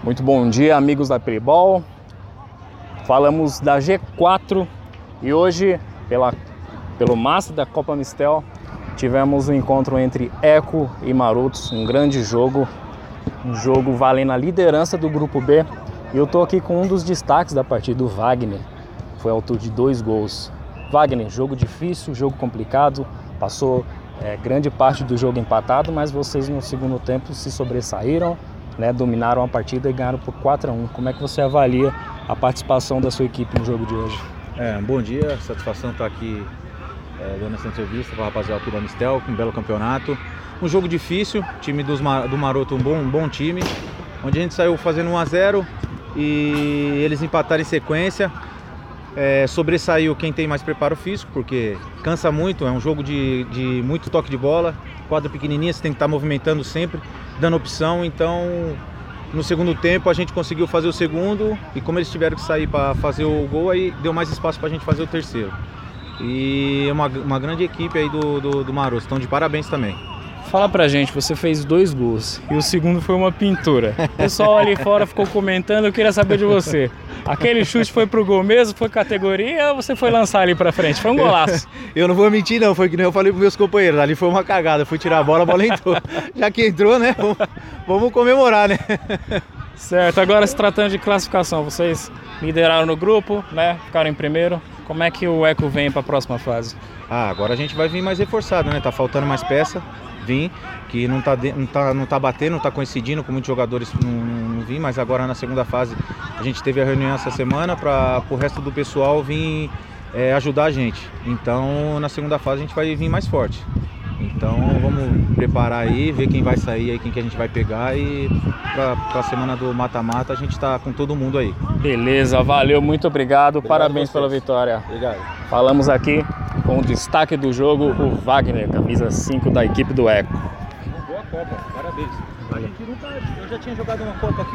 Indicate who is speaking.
Speaker 1: Muito bom dia, amigos da Playball. Falamos da G4 e hoje, pela, pelo Master da Copa Mistel, tivemos um encontro entre Eco e Marotos, um grande jogo, um jogo valendo a liderança do grupo B. E eu tô aqui com um dos destaques da partida, o Wagner. Foi autor de dois gols. Wagner, jogo difícil, jogo complicado, passou é, grande parte do jogo empatado, mas vocês no segundo tempo se sobressaíram, né, dominaram a partida e ganharam por 4 a 1. Como é que você avalia a participação da sua equipe no jogo de hoje?
Speaker 2: É, bom dia, satisfação estar aqui é, dando essa entrevista para o rapaziada aqui da Mistel, um belo campeonato. Um jogo difícil, time dos, do Maroto um bom, um bom time, onde a gente saiu fazendo 1 a 0 e eles empataram em sequência. É, sobressaiu quem tem mais preparo físico, porque cansa muito, é um jogo de, de muito toque de bola, quadra pequenininha, você tem que estar movimentando sempre, dando opção, então no segundo tempo a gente conseguiu fazer o segundo e como eles tiveram que sair para fazer o gol, aí deu mais espaço para a gente fazer o terceiro. E é uma, uma grande equipe aí do, do, do estão de parabéns também.
Speaker 1: Fala pra gente, você fez dois gols e o segundo foi uma pintura. O pessoal ali fora ficou comentando, eu queria saber de você. Aquele chute foi pro gol mesmo, foi categoria ou você foi lançar ali pra frente? Foi um golaço.
Speaker 2: Eu não vou mentir não, foi que nem eu falei pros meus companheiros, ali foi uma cagada, fui tirar a bola, a bola entrou. Já que entrou, né, vamos, vamos comemorar, né?
Speaker 1: Certo, agora se tratando de classificação, vocês lideraram no grupo, né, ficaram em primeiro. Como é que o Eco vem para a próxima fase?
Speaker 2: Ah, agora a gente vai vir mais reforçado, né? Tá faltando mais peça, vir, que não tá, não tá, não tá batendo, não tá coincidindo com muitos jogadores não, não vir, mas agora na segunda fase a gente teve a reunião essa semana para o resto do pessoal vir é, ajudar a gente. Então na segunda fase a gente vai vir mais forte. Então vamos preparar aí, ver quem vai sair aí, quem que a gente vai pegar e para a semana do mata-mata a gente está com todo mundo aí.
Speaker 1: Beleza, valeu, muito obrigado, obrigado parabéns pela vitória.
Speaker 2: Obrigado.
Speaker 1: Falamos aqui com o destaque do jogo, o Wagner, camisa 5 da equipe do Eco.
Speaker 2: Boa Copa, parabéns. Eu já tinha jogado uma Copa aqui,